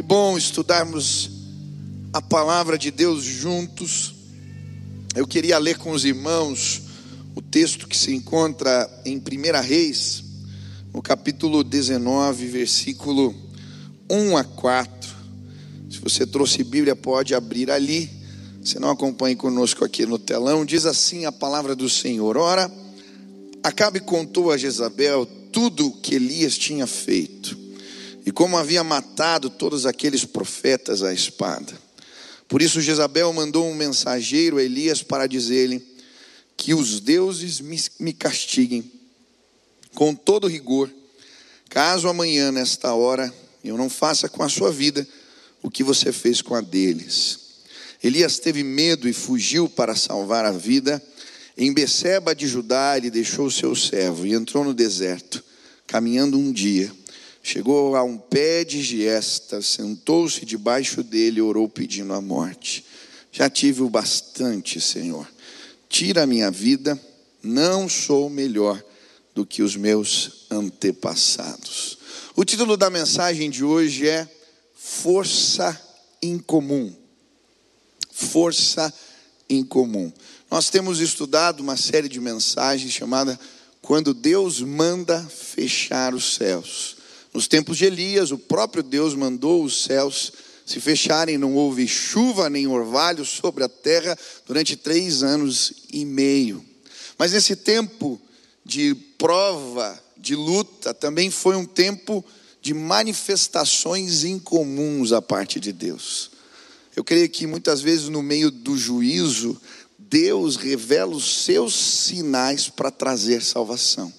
Que bom estudarmos a palavra de Deus juntos. Eu queria ler com os irmãos o texto que se encontra em 1 Reis, no capítulo 19, versículo 1 a 4. Se você trouxe Bíblia, pode abrir ali. Se não acompanhe conosco aqui no telão, diz assim a palavra do Senhor: Ora, Acabe contou a Jezabel tudo o que Elias tinha feito e como havia matado todos aqueles profetas à espada. Por isso Jezabel mandou um mensageiro a Elias para dizer-lhe que os deuses me castiguem com todo rigor, caso amanhã, nesta hora, eu não faça com a sua vida o que você fez com a deles. Elias teve medo e fugiu para salvar a vida. Em Beceba de Judá, ele deixou seu servo e entrou no deserto, caminhando um dia. Chegou a um pé de giesta, sentou-se debaixo dele e orou pedindo a morte. Já tive o bastante, Senhor. Tira a minha vida, não sou melhor do que os meus antepassados. O título da mensagem de hoje é Força Incomum. Força Incomum. Nós temos estudado uma série de mensagens chamada Quando Deus manda fechar os céus. Nos tempos de Elias, o próprio Deus mandou os céus se fecharem, não houve chuva nem orvalho sobre a terra durante três anos e meio. Mas nesse tempo de prova, de luta, também foi um tempo de manifestações incomuns à parte de Deus. Eu creio que muitas vezes no meio do juízo, Deus revela os seus sinais para trazer salvação.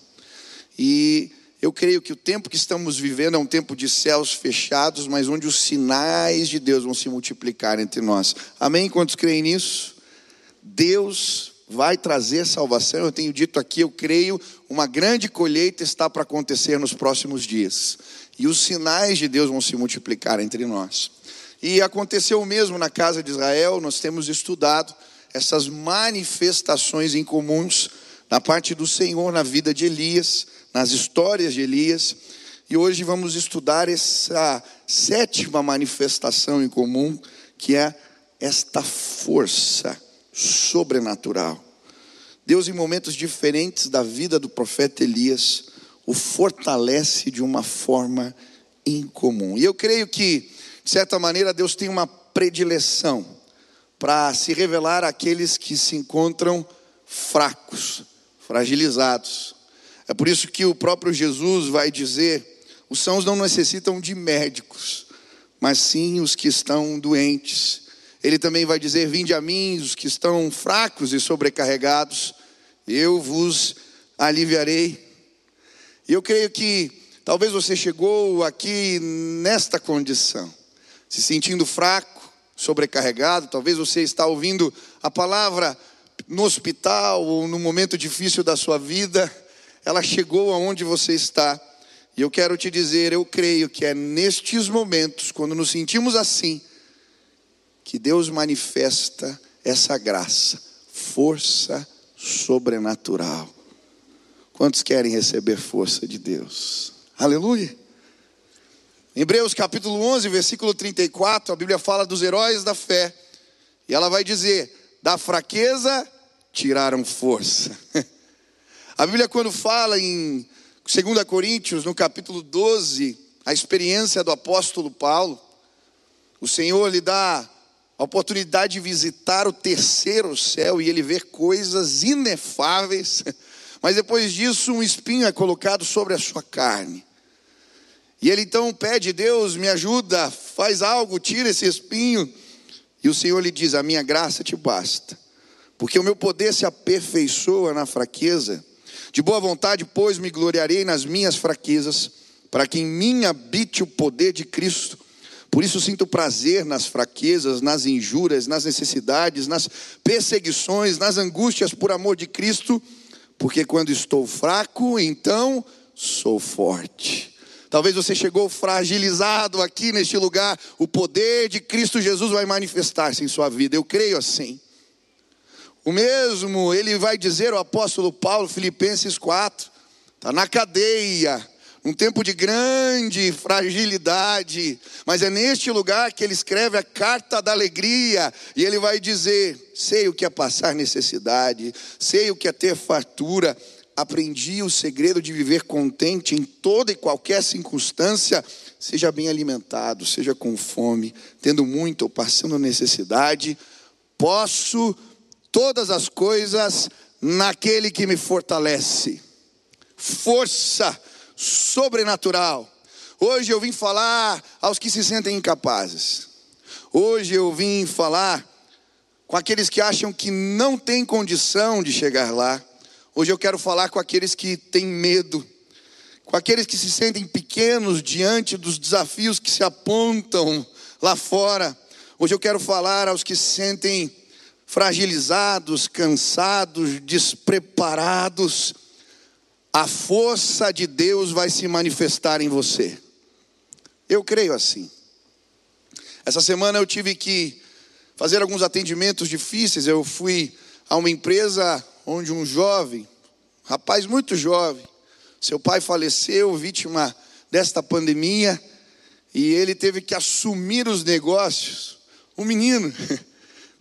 E eu creio que o tempo que estamos vivendo é um tempo de céus fechados, mas onde os sinais de Deus vão se multiplicar entre nós. Amém? Quantos creem nisso? Deus vai trazer salvação. Eu tenho dito aqui, eu creio, uma grande colheita está para acontecer nos próximos dias. E os sinais de Deus vão se multiplicar entre nós. E aconteceu o mesmo na casa de Israel, nós temos estudado essas manifestações incomuns na parte do Senhor na vida de Elias nas histórias de Elias. E hoje vamos estudar essa sétima manifestação em comum, que é esta força sobrenatural. Deus, em momentos diferentes da vida do profeta Elias, o fortalece de uma forma incomum. E eu creio que, de certa maneira, Deus tem uma predileção para se revelar àqueles que se encontram fracos, fragilizados, é por isso que o próprio Jesus vai dizer: os sãos não necessitam de médicos, mas sim os que estão doentes. Ele também vai dizer: Vinde a mim, os que estão fracos e sobrecarregados, eu vos aliviarei. E eu creio que talvez você chegou aqui nesta condição, se sentindo fraco, sobrecarregado, talvez você está ouvindo a palavra no hospital ou no momento difícil da sua vida ela chegou aonde você está. E eu quero te dizer, eu creio que é nestes momentos, quando nos sentimos assim, que Deus manifesta essa graça, força sobrenatural. Quantos querem receber força de Deus? Aleluia. Hebreus capítulo 11, versículo 34, a Bíblia fala dos heróis da fé. E ela vai dizer: da fraqueza tiraram força. A Bíblia, quando fala em 2 Coríntios, no capítulo 12, a experiência do apóstolo Paulo, o Senhor lhe dá a oportunidade de visitar o terceiro céu e ele ver coisas inefáveis, mas depois disso, um espinho é colocado sobre a sua carne. E ele então pede: Deus, me ajuda, faz algo, tira esse espinho. E o Senhor lhe diz: A minha graça te basta, porque o meu poder se aperfeiçoa na fraqueza. De boa vontade, pois, me gloriarei nas minhas fraquezas, para que em mim habite o poder de Cristo. Por isso sinto prazer nas fraquezas, nas injúrias, nas necessidades, nas perseguições, nas angústias por amor de Cristo, porque quando estou fraco, então sou forte. Talvez você chegou fragilizado aqui neste lugar, o poder de Cristo Jesus vai manifestar-se em sua vida. Eu creio assim. O mesmo ele vai dizer o apóstolo Paulo, Filipenses 4, está na cadeia, um tempo de grande fragilidade, mas é neste lugar que ele escreve a carta da alegria, e ele vai dizer: sei o que é passar necessidade, sei o que é ter fartura, aprendi o segredo de viver contente em toda e qualquer circunstância, seja bem alimentado, seja com fome, tendo muito ou passando necessidade, posso todas as coisas naquele que me fortalece. Força sobrenatural. Hoje eu vim falar aos que se sentem incapazes. Hoje eu vim falar com aqueles que acham que não têm condição de chegar lá. Hoje eu quero falar com aqueles que têm medo, com aqueles que se sentem pequenos diante dos desafios que se apontam lá fora. Hoje eu quero falar aos que se sentem fragilizados, cansados, despreparados a força de Deus vai se manifestar em você. Eu creio assim. Essa semana eu tive que fazer alguns atendimentos difíceis. Eu fui a uma empresa onde um jovem, rapaz muito jovem, seu pai faleceu, vítima desta pandemia, e ele teve que assumir os negócios. Um menino,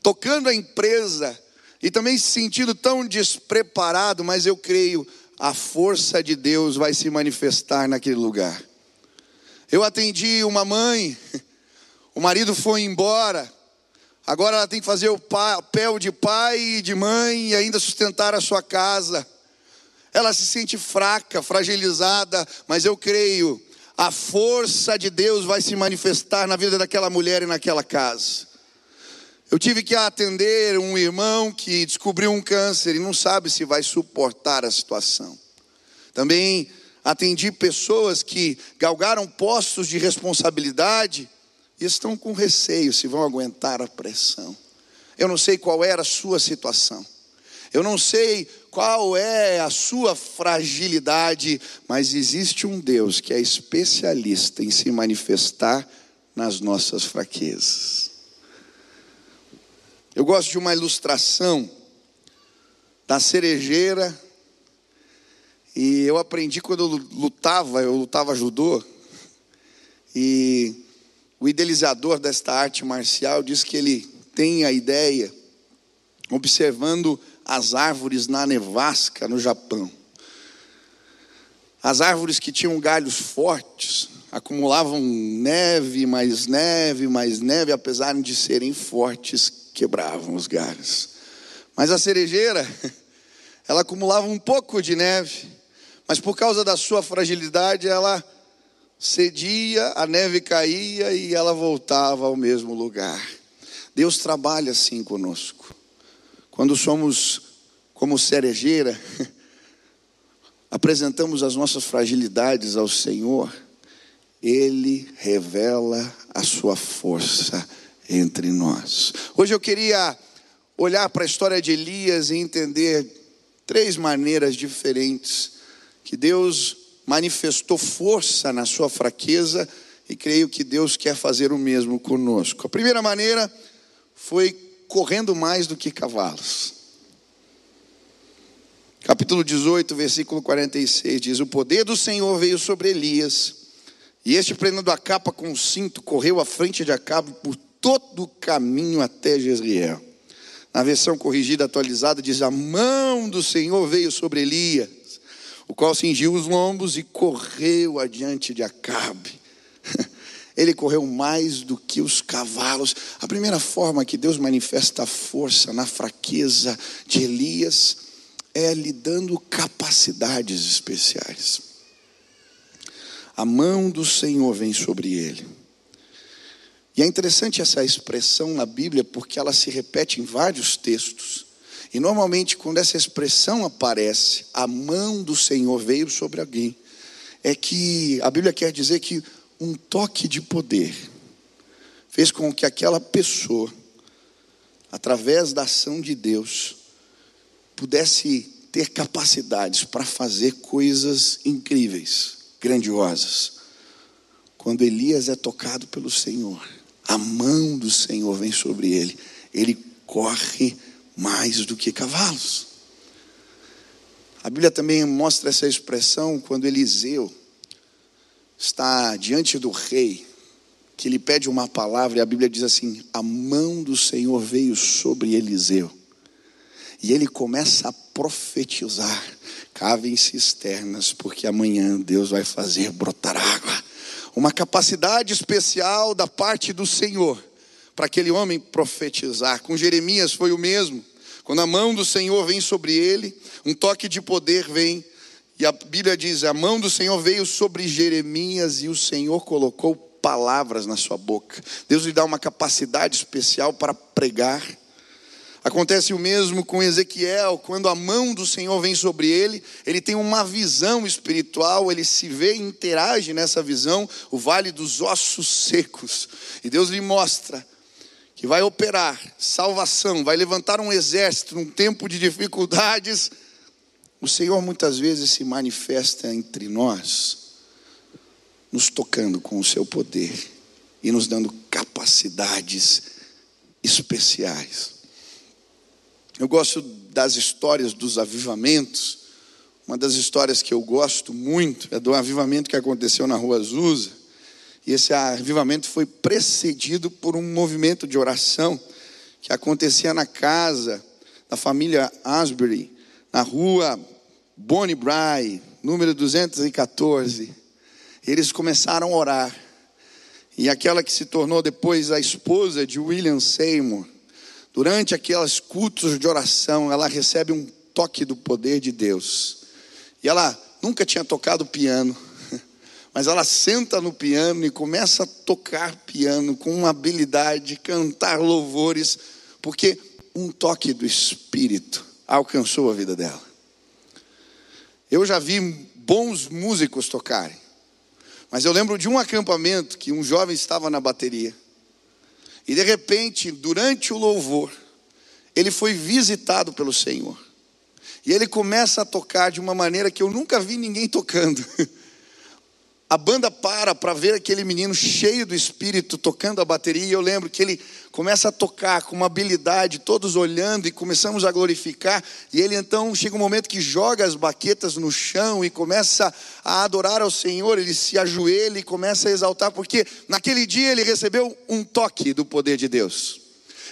tocando a empresa, e também se sentindo tão despreparado, mas eu creio a força de Deus vai se manifestar naquele lugar. Eu atendi uma mãe, o marido foi embora, agora ela tem que fazer o papel de pai e de mãe e ainda sustentar a sua casa. Ela se sente fraca, fragilizada, mas eu creio, a força de Deus vai se manifestar na vida daquela mulher e naquela casa. Eu tive que atender um irmão que descobriu um câncer e não sabe se vai suportar a situação. Também atendi pessoas que galgaram postos de responsabilidade e estão com receio se vão aguentar a pressão. Eu não sei qual era a sua situação. Eu não sei qual é a sua fragilidade, mas existe um Deus que é especialista em se manifestar nas nossas fraquezas. Eu gosto de uma ilustração da cerejeira. E eu aprendi quando eu lutava, eu lutava judô. E o idealizador desta arte marcial diz que ele tem a ideia, observando as árvores na nevasca no Japão. As árvores que tinham galhos fortes acumulavam neve, mais neve, mais neve, apesar de serem fortes, quebravam os galhos. Mas a cerejeira, ela acumulava um pouco de neve, mas por causa da sua fragilidade, ela cedia, a neve caía e ela voltava ao mesmo lugar. Deus trabalha assim conosco. Quando somos como cerejeira, apresentamos as nossas fragilidades ao Senhor, Ele revela a sua força entre nós. Hoje eu queria olhar para a história de Elias e entender três maneiras diferentes que Deus manifestou força na sua fraqueza e creio que Deus quer fazer o mesmo conosco. A primeira maneira foi correndo mais do que cavalos. Capítulo 18, versículo 46 diz: O poder do Senhor veio sobre Elias, e este, prendendo a capa com o cinto, correu à frente de Acabe por todo o caminho até Jezreel. Na versão corrigida, atualizada, diz: A mão do Senhor veio sobre Elias, o qual cingiu os lombos e correu adiante de Acabe. Ele correu mais do que os cavalos. A primeira forma que Deus manifesta a força na fraqueza de Elias é lhe dando capacidades especiais. A mão do Senhor vem sobre ele. E é interessante essa expressão na Bíblia porque ela se repete em vários textos. E normalmente, quando essa expressão aparece, a mão do Senhor veio sobre alguém, é que a Bíblia quer dizer que um toque de poder fez com que aquela pessoa, através da ação de Deus, pudesse ter capacidades para fazer coisas incríveis, grandiosas. Quando Elias é tocado pelo Senhor, a mão do Senhor vem sobre ele, ele corre mais do que cavalos. A Bíblia também mostra essa expressão quando Eliseu está diante do rei, que ele pede uma palavra e a Bíblia diz assim: a mão do Senhor veio sobre Eliseu. E ele começa a profetizar: cavem cisternas, porque amanhã Deus vai fazer brotar água. Uma capacidade especial da parte do Senhor para aquele homem profetizar. Com Jeremias foi o mesmo. Quando a mão do Senhor vem sobre ele, um toque de poder vem. E a Bíblia diz: a mão do Senhor veio sobre Jeremias e o Senhor colocou palavras na sua boca. Deus lhe dá uma capacidade especial para pregar. Acontece o mesmo com Ezequiel, quando a mão do Senhor vem sobre ele, ele tem uma visão espiritual, ele se vê e interage nessa visão, o vale dos ossos secos. E Deus lhe mostra que vai operar salvação, vai levantar um exército num tempo de dificuldades. O Senhor muitas vezes se manifesta entre nós, nos tocando com o seu poder e nos dando capacidades especiais. Eu gosto das histórias dos avivamentos. Uma das histórias que eu gosto muito é do avivamento que aconteceu na Rua Azusa. E esse avivamento foi precedido por um movimento de oração que acontecia na casa da família Asbury, na rua Bonnie Bry, número 214. Eles começaram a orar. E aquela que se tornou depois a esposa de William Seymour, Durante aqueles cultos de oração, ela recebe um toque do poder de Deus. E ela nunca tinha tocado piano, mas ela senta no piano e começa a tocar piano com uma habilidade, cantar louvores, porque um toque do Espírito alcançou a vida dela. Eu já vi bons músicos tocarem, mas eu lembro de um acampamento que um jovem estava na bateria. E de repente, durante o louvor, ele foi visitado pelo Senhor. E ele começa a tocar de uma maneira que eu nunca vi ninguém tocando. A banda para para ver aquele menino cheio do espírito tocando a bateria. E eu lembro que ele começa a tocar com uma habilidade, todos olhando e começamos a glorificar. E ele então chega um momento que joga as baquetas no chão e começa a adorar ao Senhor. Ele se ajoelha e começa a exaltar, porque naquele dia ele recebeu um toque do poder de Deus.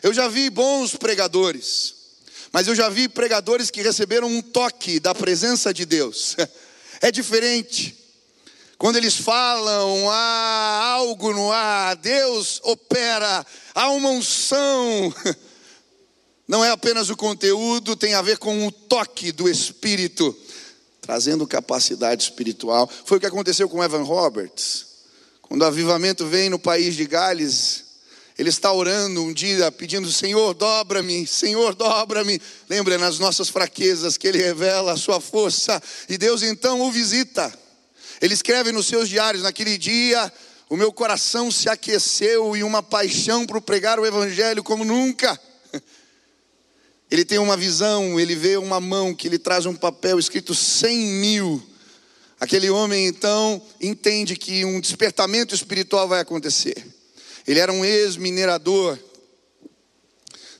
Eu já vi bons pregadores, mas eu já vi pregadores que receberam um toque da presença de Deus. É diferente. Quando eles falam, há algo no ar, Deus opera, há uma unção. Não é apenas o conteúdo, tem a ver com o toque do Espírito, trazendo capacidade espiritual. Foi o que aconteceu com Evan Roberts. Quando o avivamento vem no país de Gales, ele está orando um dia, pedindo: Senhor, dobra-me, Senhor, dobra-me. Lembra nas nossas fraquezas que ele revela a sua força, e Deus então o visita. Ele escreve nos seus diários: naquele dia, o meu coração se aqueceu e uma paixão para pregar o Evangelho como nunca. Ele tem uma visão, ele vê uma mão que ele traz um papel escrito cem mil. Aquele homem então entende que um despertamento espiritual vai acontecer. Ele era um ex-minerador,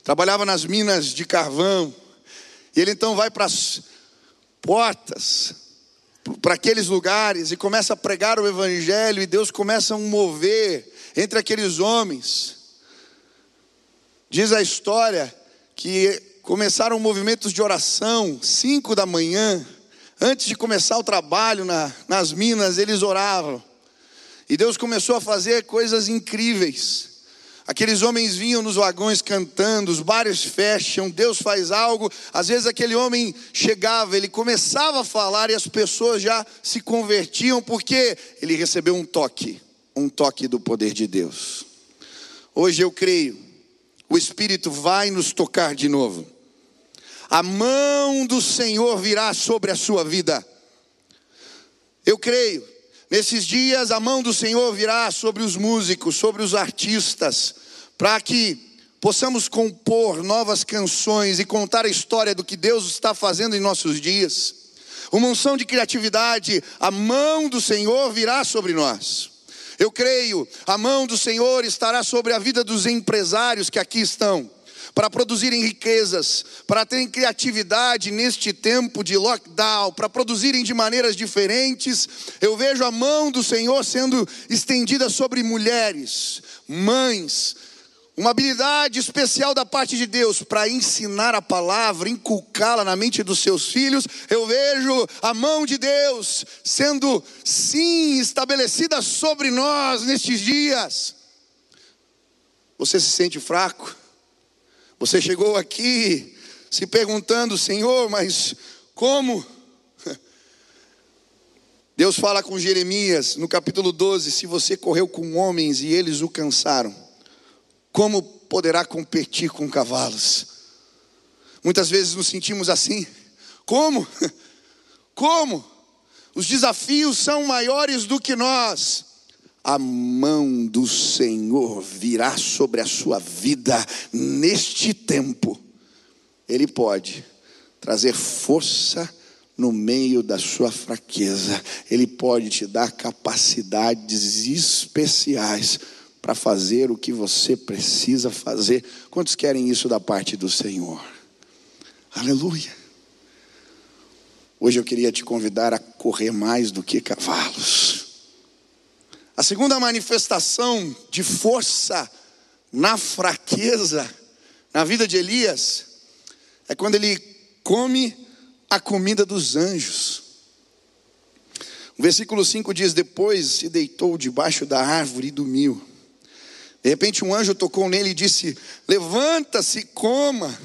trabalhava nas minas de carvão. E ele então vai para as portas para aqueles lugares e começa a pregar o Evangelho, e Deus começa a mover entre aqueles homens. Diz a história que começaram movimentos de oração, cinco da manhã, antes de começar o trabalho na, nas minas, eles oravam. E Deus começou a fazer coisas incríveis. Aqueles homens vinham nos vagões cantando, os bares fecham, Deus faz algo. Às vezes aquele homem chegava, ele começava a falar e as pessoas já se convertiam porque ele recebeu um toque, um toque do poder de Deus. Hoje eu creio, o Espírito vai nos tocar de novo. A mão do Senhor virá sobre a sua vida. Eu creio, Nesses dias a mão do Senhor virá sobre os músicos, sobre os artistas, para que possamos compor novas canções e contar a história do que Deus está fazendo em nossos dias. Uma unção de criatividade, a mão do Senhor virá sobre nós. Eu creio, a mão do Senhor estará sobre a vida dos empresários que aqui estão. para produzirem riquezas, para terem criatividade neste tempo de lockdown, para produzirem de maneiras diferentes. Eu vejo a mão do Senhor sendo estendida sobre mulheres, mães, uma habilidade especial da parte de Deus para ensinar a palavra, inculcá-la na mente dos seus filhos. Eu vejo a mão de Deus sendo, sim, estabelecida sobre nós nestes dias. Você se sente fraco? Você chegou aqui se perguntando, Senhor, mas como? Deus fala com Jeremias no capítulo 12: se você correu com homens e eles o cansaram como poderá competir com cavalos? Muitas vezes nos sentimos assim. Como? Como? Os desafios são maiores do que nós. A mão do Senhor virá sobre a sua vida neste tempo. Ele pode trazer força no meio da sua fraqueza. Ele pode te dar capacidades especiais para fazer o que você precisa fazer. Quantos querem isso da parte do Senhor? Aleluia. Hoje eu queria te convidar a correr mais do que cavalos. A segunda manifestação de força na fraqueza, na vida de Elias, é quando ele come a comida dos anjos. O versículo 5 diz: Depois se deitou debaixo da árvore e dormiu. De repente um anjo tocou nele e disse: Levanta-se, coma.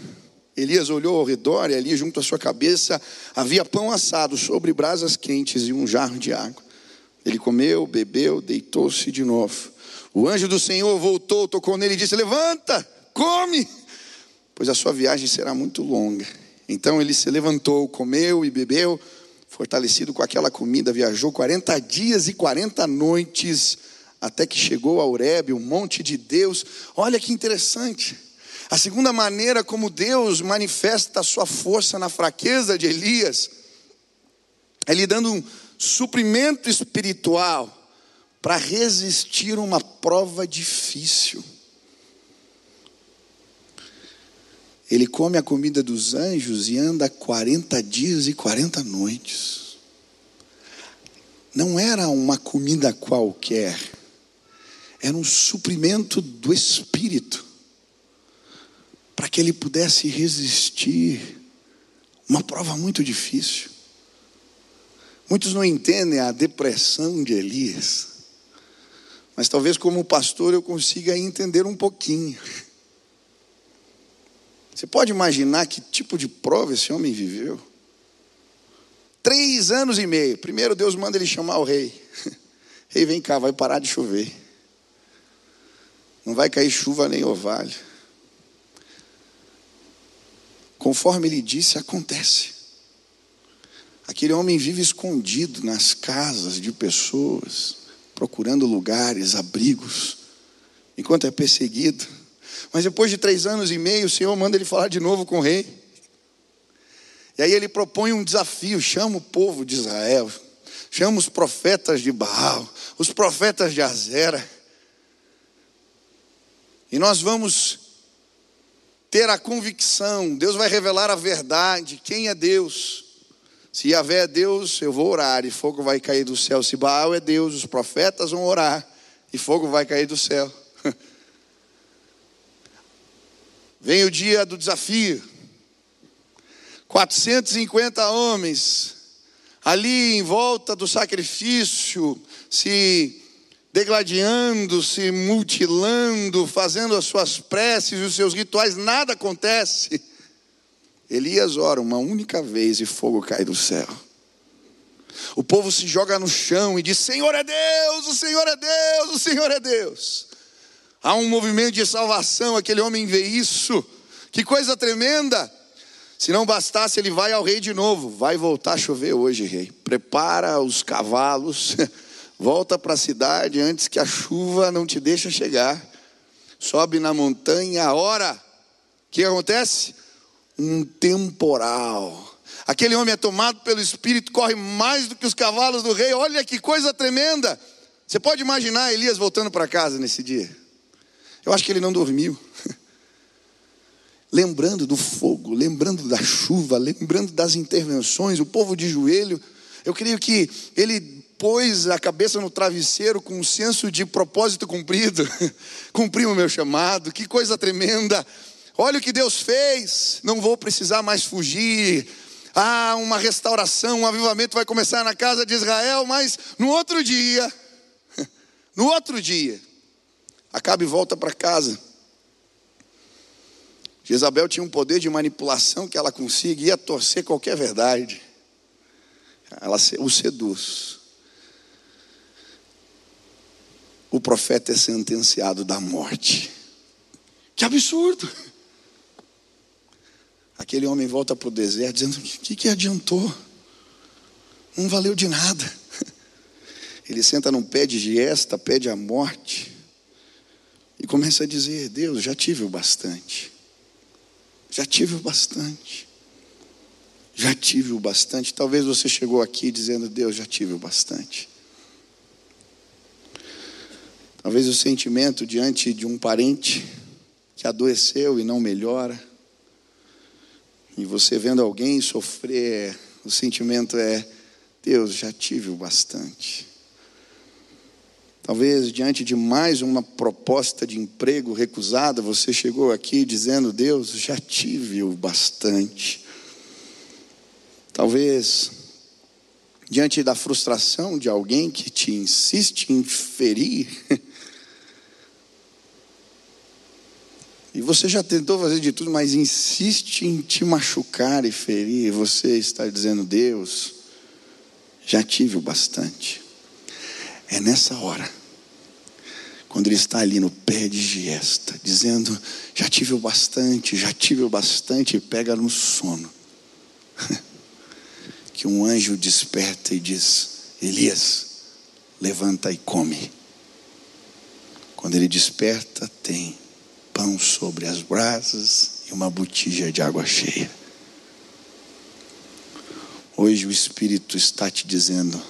Elias olhou ao redor e ali, junto à sua cabeça, havia pão assado sobre brasas quentes e um jarro de água. Ele comeu, bebeu, deitou-se de novo. O anjo do Senhor voltou, tocou nele e disse: Levanta, come, pois a sua viagem será muito longa. Então ele se levantou, comeu e bebeu, fortalecido com aquela comida, viajou 40 dias e 40 noites até que chegou a Horebe, o monte de Deus. Olha que interessante. A segunda maneira como Deus manifesta a sua força na fraqueza de Elias é lhe dando um suprimento espiritual para resistir uma prova difícil. Ele come a comida dos anjos e anda 40 dias e 40 noites. Não era uma comida qualquer era um suprimento do espírito, para que ele pudesse resistir uma prova muito difícil. Muitos não entendem a depressão de Elias, mas talvez como pastor eu consiga entender um pouquinho. Você pode imaginar que tipo de prova esse homem viveu? Três anos e meio. Primeiro Deus manda ele chamar o rei. Rei, vem cá, vai parar de chover. Não vai cair chuva nem orvalho. Conforme ele disse, acontece. Aquele homem vive escondido nas casas de pessoas, procurando lugares, abrigos, enquanto é perseguido. Mas depois de três anos e meio, o Senhor manda ele falar de novo com o rei. E aí ele propõe um desafio: chama o povo de Israel, chama os profetas de Baal, os profetas de Azera. E nós vamos ter a convicção, Deus vai revelar a verdade, quem é Deus. Se Yahvé é Deus, eu vou orar e fogo vai cair do céu. Se Baal é Deus, os profetas vão orar e fogo vai cair do céu. Vem o dia do desafio. 450 homens ali em volta do sacrifício se degladiando, se mutilando, fazendo as suas preces e os seus rituais, nada acontece. Elias ora uma única vez e fogo cai do céu. O povo se joga no chão e diz: Senhor é Deus, o Senhor é Deus, o Senhor é Deus. Há um movimento de salvação, aquele homem vê isso. Que coisa tremenda! Se não bastasse, ele vai ao rei de novo. Vai voltar a chover hoje, rei. Prepara os cavalos Volta para a cidade antes que a chuva não te deixe chegar. Sobe na montanha, ora. O que acontece? Um temporal. Aquele homem é tomado pelo Espírito, corre mais do que os cavalos do rei. Olha que coisa tremenda. Você pode imaginar Elias voltando para casa nesse dia? Eu acho que ele não dormiu. lembrando do fogo, lembrando da chuva, lembrando das intervenções, o povo de joelho. Eu creio que ele pôs a cabeça no travesseiro com um senso de propósito cumprido. Cumpri o meu chamado, que coisa tremenda. Olha o que Deus fez, não vou precisar mais fugir. Ah, uma restauração, um avivamento vai começar na casa de Israel, mas no outro dia, no outro dia, Acabe volta para casa. Jezabel tinha um poder de manipulação que ela conseguia torcer qualquer verdade. Ela o seduz. O profeta é sentenciado da morte. Que absurdo! Aquele homem volta para o deserto dizendo: O que, que adiantou? Não valeu de nada. Ele senta num pé de giesta, pede a morte. E começa a dizer: Deus, já tive o bastante. Já tive o bastante. Já tive o bastante. Talvez você chegou aqui dizendo: Deus, já tive o bastante. Talvez o sentimento diante de um parente que adoeceu e não melhora. E você vendo alguém sofrer, o sentimento é: Deus, já tive o bastante. Talvez diante de mais uma proposta de emprego recusada, você chegou aqui dizendo: Deus, já tive o bastante. Talvez diante da frustração de alguém que te insiste em ferir, e você já tentou fazer de tudo, mas insiste em te machucar e ferir, você está dizendo: Deus, já tive o bastante. É nessa hora, quando ele está ali no pé de giesta, dizendo: Já tive o bastante, já tive o bastante, e pega no sono, que um anjo desperta e diz: Elias, levanta e come. Quando ele desperta, tem pão sobre as brasas e uma botija de água cheia. Hoje o Espírito está te dizendo: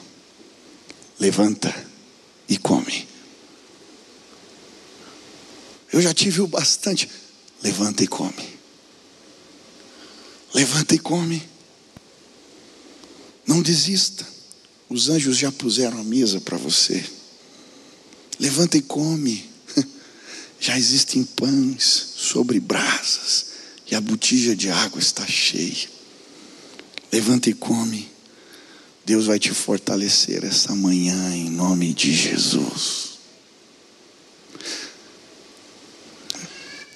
levanta e come. Eu já tive o bastante. Levanta e come. Levanta e come. Não desista. Os anjos já puseram a mesa para você. Levanta e come. Já existem pães sobre brasas e a botija de água está cheia. Levanta e come. Deus vai te fortalecer essa manhã em nome de Jesus.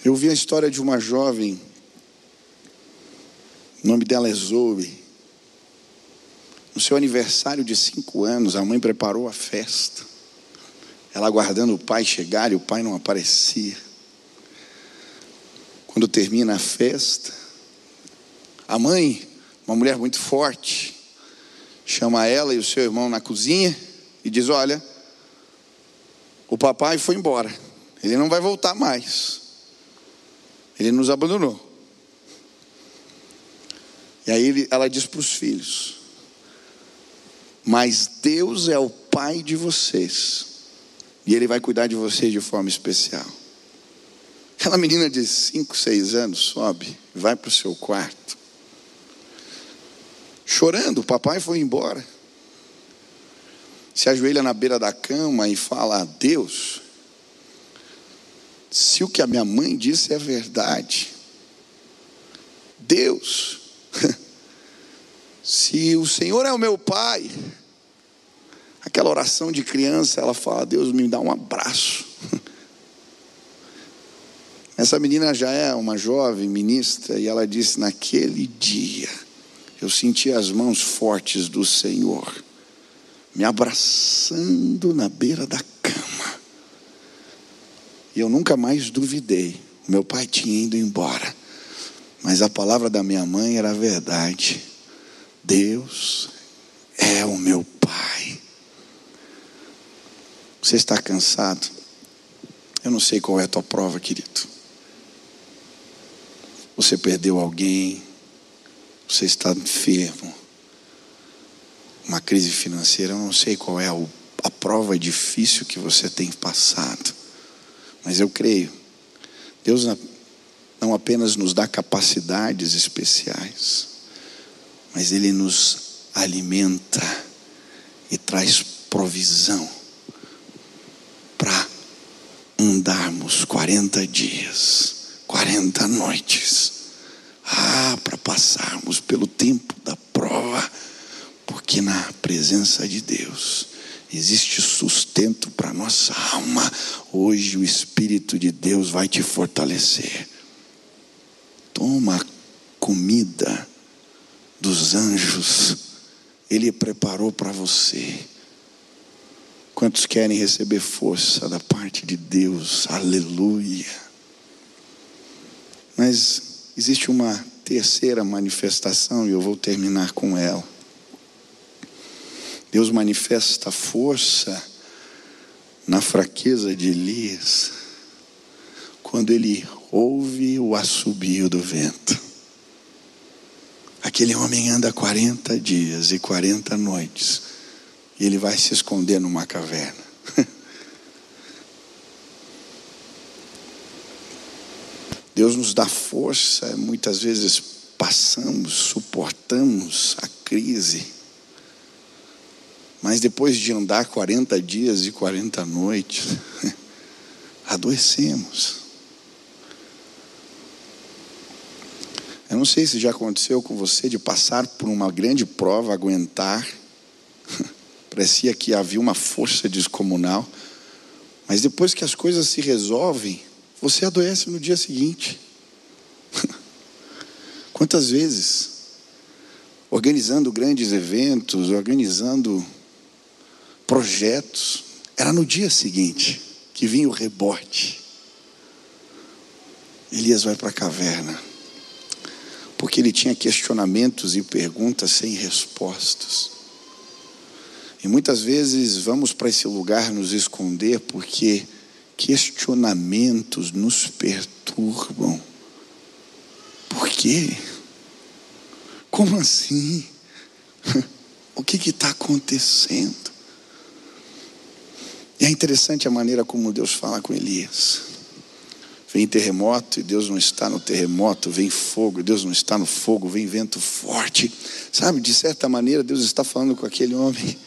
Eu vi a história de uma jovem, o nome dela é Zoe. No seu aniversário de cinco anos, a mãe preparou a festa. Ela aguardando o pai chegar e o pai não aparecia. Quando termina a festa, a mãe, uma mulher muito forte, chama ela e o seu irmão na cozinha e diz: Olha, o papai foi embora, ele não vai voltar mais, ele nos abandonou. E aí ela diz para os filhos: Mas Deus é o pai de vocês, e Ele vai cuidar de vocês de forma especial. Aquela menina de 5, 6 anos sobe, vai para o seu quarto chorando, o papai foi embora. Se ajoelha na beira da cama e fala: Deus, se o que a minha mãe disse é verdade, Deus, se o Senhor é o meu pai, aquela oração de criança, ela fala: Deus, me dá um abraço. Essa menina já é uma jovem ministra e ela disse: naquele dia, eu senti as mãos fortes do Senhor me abraçando na beira da cama. E eu nunca mais duvidei. Meu pai tinha ido embora, mas a palavra da minha mãe era verdade. Deus é o meu. Você está cansado? Eu não sei qual é a tua prova, querido. Você perdeu alguém, você está enfermo, uma crise financeira, eu não sei qual é a, prova difícil que você tem passado, mas eu creio, Deus não apenas nos dá capacidades especiais, mas Ele nos alimenta e traz provisão para andarmos 40 dias, 40 noites, ah, para passarmos pelo tempo da prova, porque na presença de Deus existe sustento para nossa alma. Hoje o Espírito de Deus vai te fortalecer. Toma comida dos anjos, Ele preparou para você. Quantos querem receber força da parte de Deus? Aleluia. Mas existe uma terceira manifestação e eu vou terminar com ela. Deus manifesta força na fraqueza de Elias, quando ele ouve o assobio do vento. Aquele homem anda 40 dias e 40 noites, e ele vai se esconder numa caverna. Deus nos dá força, muitas vezes passamos, suportamos a crise mas depois de andar 40 dias e 40 noites, adoecemos. Eu não sei se já aconteceu com você de passar por uma grande prova, aguentar. Parecia que havia uma força descomunal. Mas depois que as coisas se resolvem, você adoece no dia seguinte. Quantas vezes, organizando grandes eventos, organizando projetos. Era no dia seguinte que vinha o rebote. Elias vai para a caverna, porque ele tinha questionamentos e perguntas sem respostas. E muitas vezes vamos para esse lugar nos esconder porque questionamentos nos perturbam. Por quê? Como assim? O que está acontecendo? E é interessante a maneira como Deus fala com Elias. Vem terremoto e Deus não está no terremoto, vem fogo e Deus não está no fogo, vem vento forte. Sabe, de certa maneira, Deus está falando com aquele homem.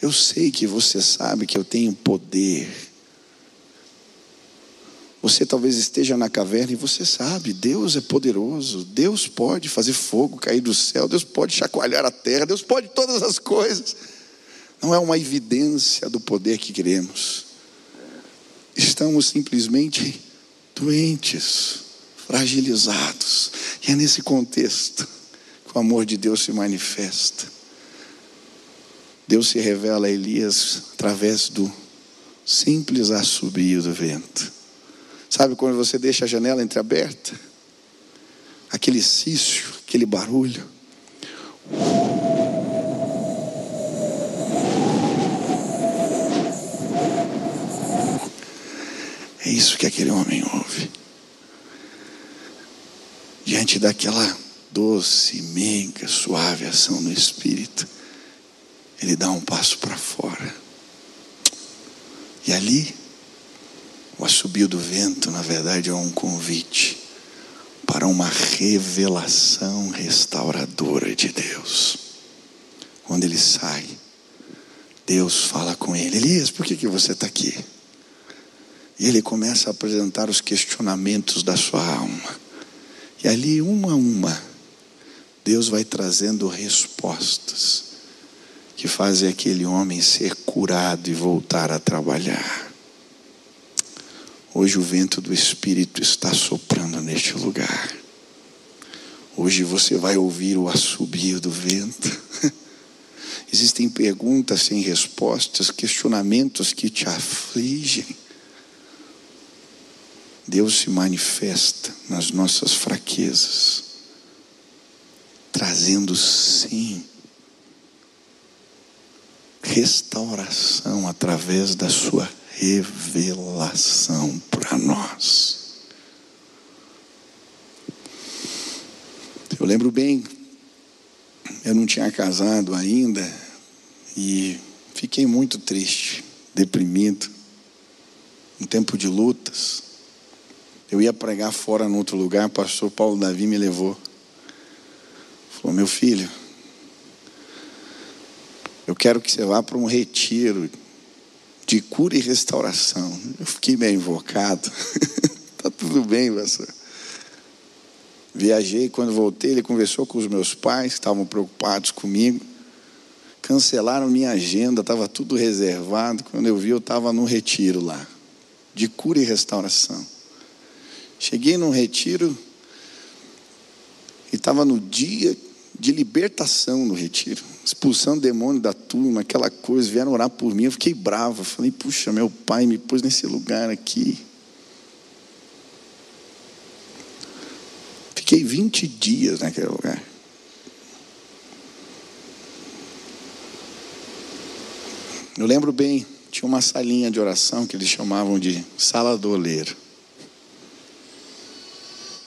Eu sei que você sabe que eu tenho poder. Você talvez esteja na caverna e você sabe, Deus é poderoso, Deus pode fazer fogo cair do céu, Deus pode chacoalhar a terra, Deus pode todas as coisas não é uma evidência do poder que queremos. Estamos simplesmente doentes, fragilizados. E é nesse contexto que o amor de Deus se manifesta. Deus se revela a Elias através do simples assobio do vento. Sabe quando você deixa a janela entreaberta? Aquele cício, aquele barulho. É isso que aquele homem ouve. Diante daquela doce, meiga, suave ação do Espírito, ele dá um passo para fora. E ali, o assobio do vento, na verdade, é um convite para uma revelação restauradora de Deus. Quando ele sai, Deus fala com ele: Elias, por que, que você está aqui? E ele começa a apresentar os questionamentos da sua alma. E ali, uma a uma, Deus vai trazendo respostas que fazem aquele homem ser curado e voltar a trabalhar. Hoje o vento do Espírito está soprando neste lugar. Hoje você vai ouvir o assobio do vento. Existem perguntas sem respostas, questionamentos que te afligem. Deus se manifesta nas nossas fraquezas, trazendo sim restauração através da sua revelação para nós. Eu lembro bem, eu não tinha casado ainda e fiquei muito triste, deprimido, um tempo de lutas Eu ia pregar fora no outro lugar, o pastor Paulo Davi me levou. Falou: Meu filho, eu quero que você vá para um retiro de cura e restauração. Eu fiquei meio invocado. tá tudo bem, pastor. Viajei, quando voltei, ele conversou com os meus pais, que estavam preocupados comigo. Cancelaram minha agenda, estava tudo reservado. Quando eu vi, eu estava num retiro lá, de cura e restauração. Cheguei num retiro e estava no dia de libertação no retiro, expulsando demônio da turma, aquela coisa, vieram orar por mim, eu fiquei bravo, falei, puxa, meu pai me pôs nesse lugar aqui. Fiquei 20 dias naquele lugar. Eu lembro bem, tinha uma salinha de oração que eles chamavam de sala do oleiro.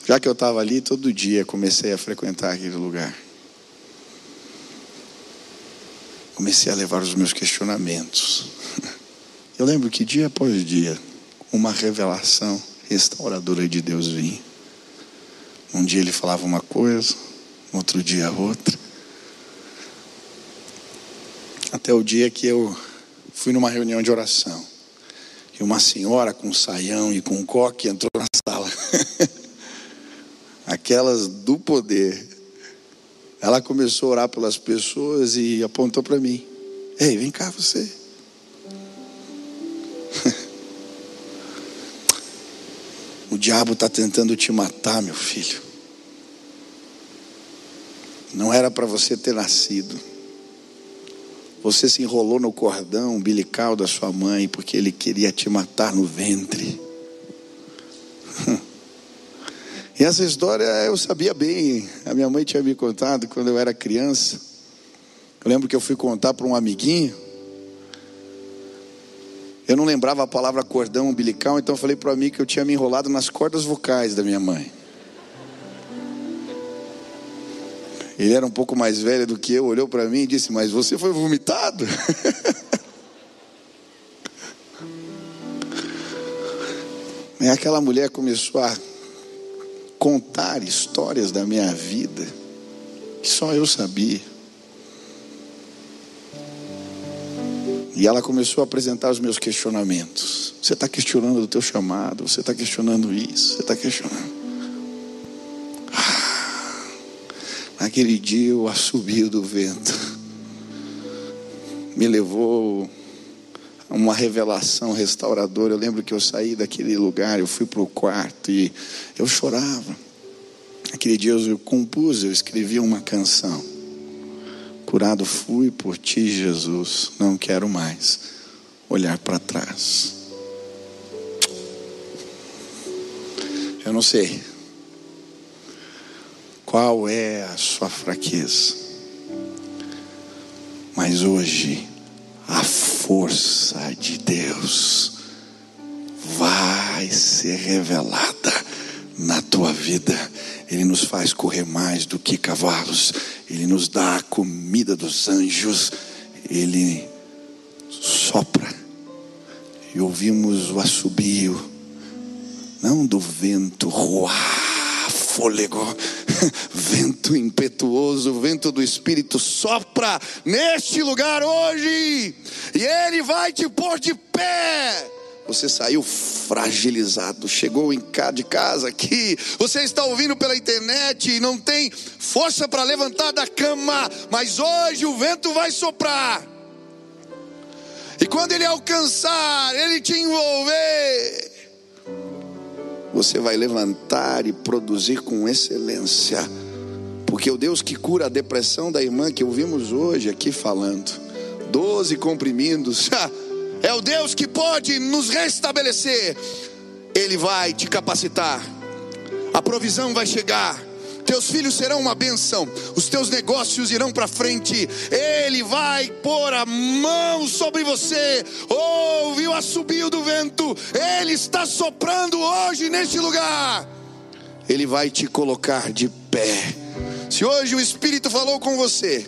Já que eu estava ali, todo dia comecei a frequentar aquele lugar. Comecei a levar os meus questionamentos. Eu lembro que dia após dia, uma revelação restauradora de Deus vinha. Um dia ele falava uma coisa, outro dia outra. Até o dia que eu fui numa reunião de oração. E uma senhora com saião e com coque entrou na sala. Aquelas do poder. Ela começou a orar pelas pessoas e apontou para mim. Ei, vem cá você. O diabo está tentando te matar, meu filho. Não era para você ter nascido. Você se enrolou no cordão umbilical da sua mãe porque ele queria te matar no ventre. E essa história eu sabia bem. A minha mãe tinha me contado quando eu era criança. Eu lembro que eu fui contar para um amiguinho. Eu não lembrava a palavra cordão umbilical, então eu falei para amigo que eu tinha me enrolado nas cordas vocais da minha mãe. Ele era um pouco mais velho do que eu, olhou para mim e disse: Mas você foi vomitado? e aquela mulher começou a contar histórias da minha vida que só eu sabia. E ela começou a apresentar os meus questionamentos. Você está questionando o teu chamado, você está questionando isso, você está questionando. Ah, naquele dia o assobio do vento me levou uma revelação restauradora. Eu lembro que eu saí daquele lugar, eu fui para o quarto e eu chorava. Aquele dia eu compus, eu escrevi uma canção. Curado fui por ti, Jesus, não quero mais olhar para trás. Eu não sei qual é a sua fraqueza, mas hoje a força de Deus vai ser revelada na tua vida. Ele nos faz correr mais do que cavalos. Ele nos dá a comida dos anjos. Ele sopra e ouvimos o assobio, não do vento, ruá, fôlego, vento impetuoso, vento do Espírito sopra neste lugar hoje, e Ele vai te pôr de pé. Você saiu fragilizado, chegou em casa de casa aqui. Você está ouvindo pela internet e não tem força para levantar da cama, mas hoje o vento vai soprar. E quando ele alcançar, ele te envolver, você vai levantar e produzir com excelência. Porque o Deus que cura a depressão da irmã que ouvimos hoje aqui falando, 12 comprimidos, é o Deus que pode nos restabelecer. Ele vai te capacitar. A provisão vai chegar. Teus filhos serão uma benção, os teus negócios irão para frente. Ele vai pôr a mão sobre você. Ouve o assobio do vento. Ele está soprando hoje neste lugar. Ele vai te colocar de pé. Se hoje o Espírito falou com você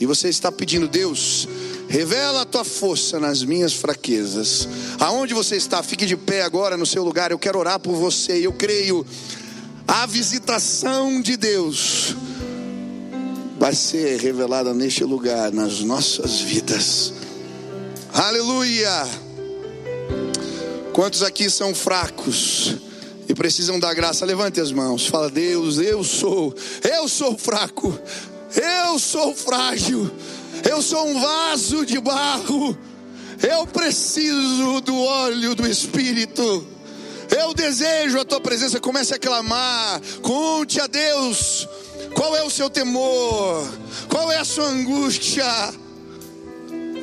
e você está pedindo, Deus, Revela a tua força nas minhas fraquezas. Aonde você está, fique de pé agora no seu lugar. Eu quero orar por você. Eu creio a visitação de Deus vai ser revelada neste lugar, nas nossas vidas. Aleluia! Quantos aqui são fracos e precisam da graça? Levante as mãos. Fala, Deus, eu sou, eu sou fraco, eu sou frágil, eu sou um vaso de barro. Eu preciso do óleo do Espírito. Eu desejo a tua presença. Comece a clamar. Conte a Deus qual é o seu temor, qual é a sua angústia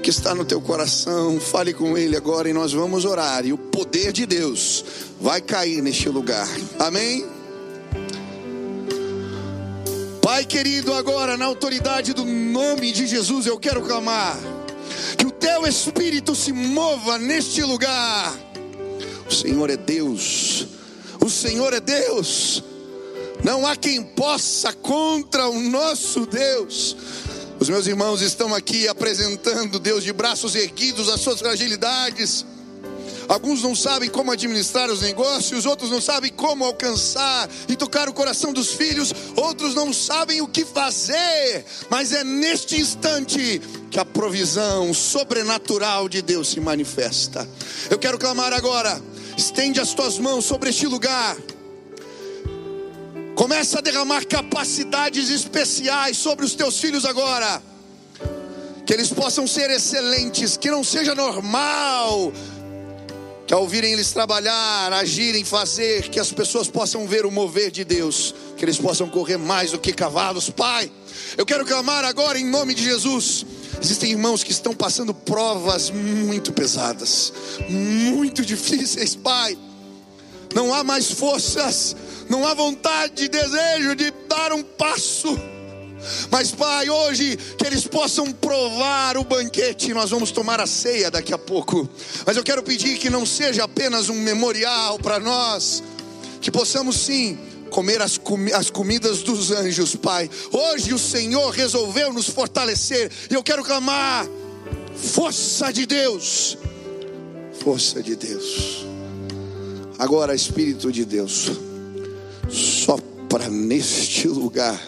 que está no teu coração. Fale com Ele agora e nós vamos orar. E o poder de Deus vai cair neste lugar. Amém? Pai querido, agora na autoridade do nome de Jesus, eu quero clamar que o teu espírito se mova neste lugar o Senhor é Deus. O Senhor é Deus. Não há quem possa contra o nosso Deus. Os meus irmãos estão aqui apresentando Deus de braços erguidos, as suas fragilidades. Alguns não sabem como administrar os negócios, outros não sabem como alcançar e tocar o coração dos filhos, outros não sabem o que fazer, mas é neste instante que a provisão sobrenatural de Deus se manifesta. Eu quero clamar agora Estende as tuas mãos sobre este lugar. Começa a derramar capacidades especiais sobre os teus filhos agora. Que eles possam ser excelentes, que não seja normal que ao ouvirem eles trabalhar, agirem, fazer, que as pessoas possam ver o mover de Deus, que eles possam correr mais do que cavalos. Pai, eu quero clamar agora em nome de Jesus Existem irmãos que estão passando provas muito pesadas, muito difíceis, Pai. Não há mais forças, não há vontade, desejo de dar um passo. Mas, Pai, hoje que eles possam provar o banquete, nós vamos tomar a ceia daqui a pouco. Mas eu quero pedir que não seja apenas um memorial para nós, que possamos sim comer as, as comidas dos anjos, Pai. Hoje o Senhor resolveu nos fortalecer, e eu quero clamar: força de Deus, força de Deus. Agora, Espírito de Deus, sopra neste lugar.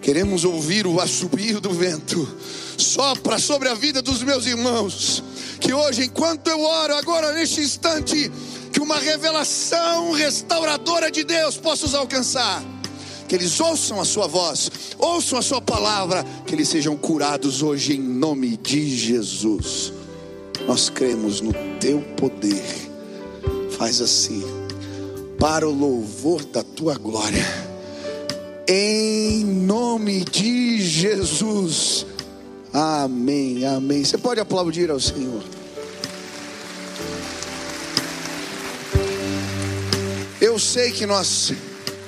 Queremos ouvir o assobio do vento. Sopra sobre a vida dos meus irmãos. Que hoje, enquanto eu oro, agora neste instante, que uma revelação restauradora de Deus possa os alcançar. Que eles ouçam a sua voz, ouçam a sua palavra, que eles sejam curados hoje em nome de Jesus. Nós cremos no teu poder. Faz assim, para o louvor da tua glória. Em nome de Jesus. Amém, amém. Você pode aplaudir ao Senhor. Eu sei que nós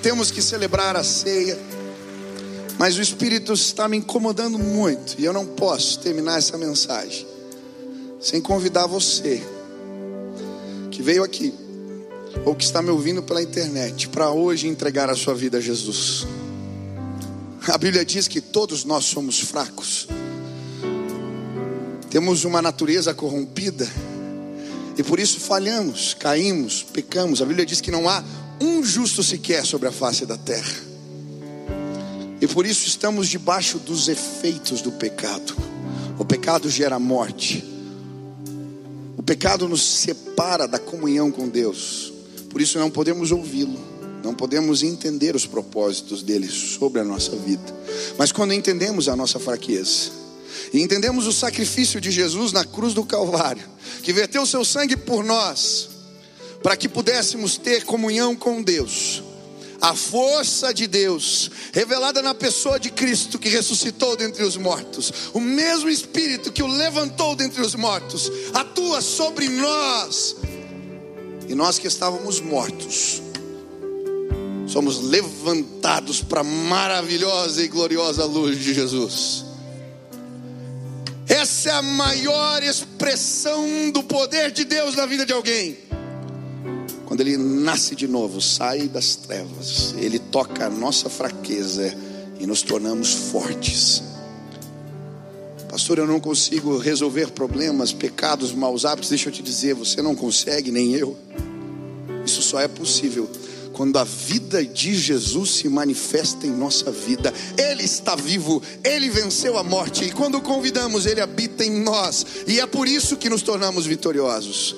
temos que celebrar a ceia, mas o Espírito está me incomodando muito e eu não posso terminar essa mensagem sem convidar você que veio aqui ou que está me ouvindo pela internet para hoje entregar a sua vida a Jesus. A Bíblia diz que todos nós somos fracos, temos uma natureza corrompida e por isso falhamos, caímos, pecamos. A Bíblia diz que não há um justo sequer sobre a face da terra. E por isso estamos debaixo dos efeitos do pecado. O pecado gera morte. O pecado nos separa da comunhão com Deus. Por isso não podemos ouvi-lo, não podemos entender os propósitos dele sobre a nossa vida. Mas quando entendemos a nossa fraqueza, e entendemos o sacrifício de Jesus na cruz do Calvário, que verteu seu sangue por nós, para que pudéssemos ter comunhão com Deus. A força de Deus, revelada na pessoa de Cristo que ressuscitou dentre os mortos, o mesmo Espírito que o levantou dentre os mortos, atua sobre nós, e nós que estávamos mortos, somos levantados para a maravilhosa e gloriosa luz de Jesus. Essa é a maior expressão do poder de Deus na vida de alguém. Quando ele nasce de novo, sai das trevas, ele toca a nossa fraqueza e nos tornamos fortes Pastor, eu não consigo resolver problemas, pecados, maus hábitos. Deixa eu te dizer, você não consegue, nem eu. Isso só é possível quando a vida de Jesus se manifesta em nossa vida. Ele está vivo, ele venceu a morte e quando o convidamos, ele habita em nós. E é por isso que nos tornamos vitoriosos.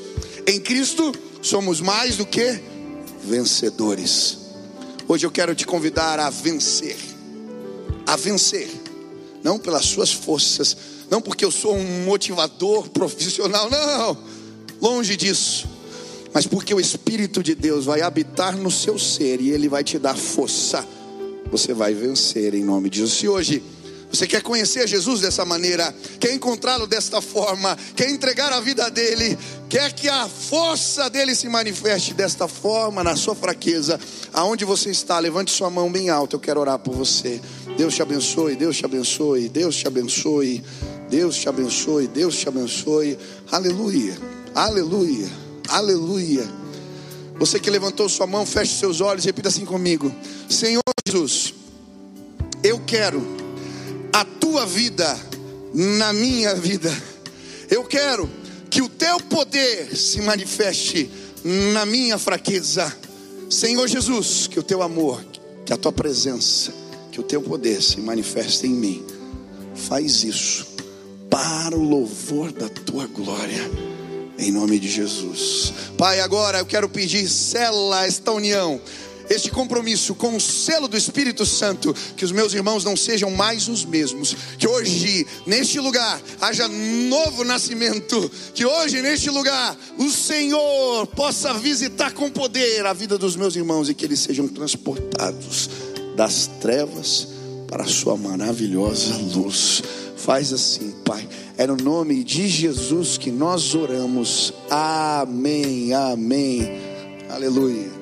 Em Cristo somos mais do que vencedores. Hoje eu quero te convidar a vencer. A vencer. Não pelas suas forças, não porque eu sou um motivador profissional, não. Longe disso mas porque o Espírito de Deus vai habitar no seu ser e ele vai te dar força, você vai vencer em nome de Jesus. Se hoje você quer conhecer Jesus dessa maneira, quer encontrá-lo desta forma, quer entregar a vida dele, quer que a força dele se manifeste desta forma na sua fraqueza, aonde você está, levante sua mão bem alta, eu quero orar por você. Deus te abençoe, Deus te abençoe, Deus te abençoe, Deus te abençoe, Deus te abençoe. Aleluia, aleluia. Aleluia. Você que levantou sua mão, feche seus olhos e repita assim comigo: Senhor Jesus, eu quero a tua vida na minha vida. Eu quero que o teu poder se manifeste na minha fraqueza. Senhor Jesus, que o teu amor, que a tua presença, que o teu poder se manifeste em mim. Faz isso para o louvor da tua glória em nome de Jesus. Pai, agora eu quero pedir, sela esta união, este compromisso com o selo do Espírito Santo, que os meus irmãos não sejam mais os mesmos, que hoje, neste lugar, haja novo nascimento, que hoje, neste lugar, o Senhor possa visitar com poder a vida dos meus irmãos e que eles sejam transportados das trevas para a Sua maravilhosa luz. Faz assim, Pai é no nome de Jesus que nós oramos. Amém, amém. Aleluia.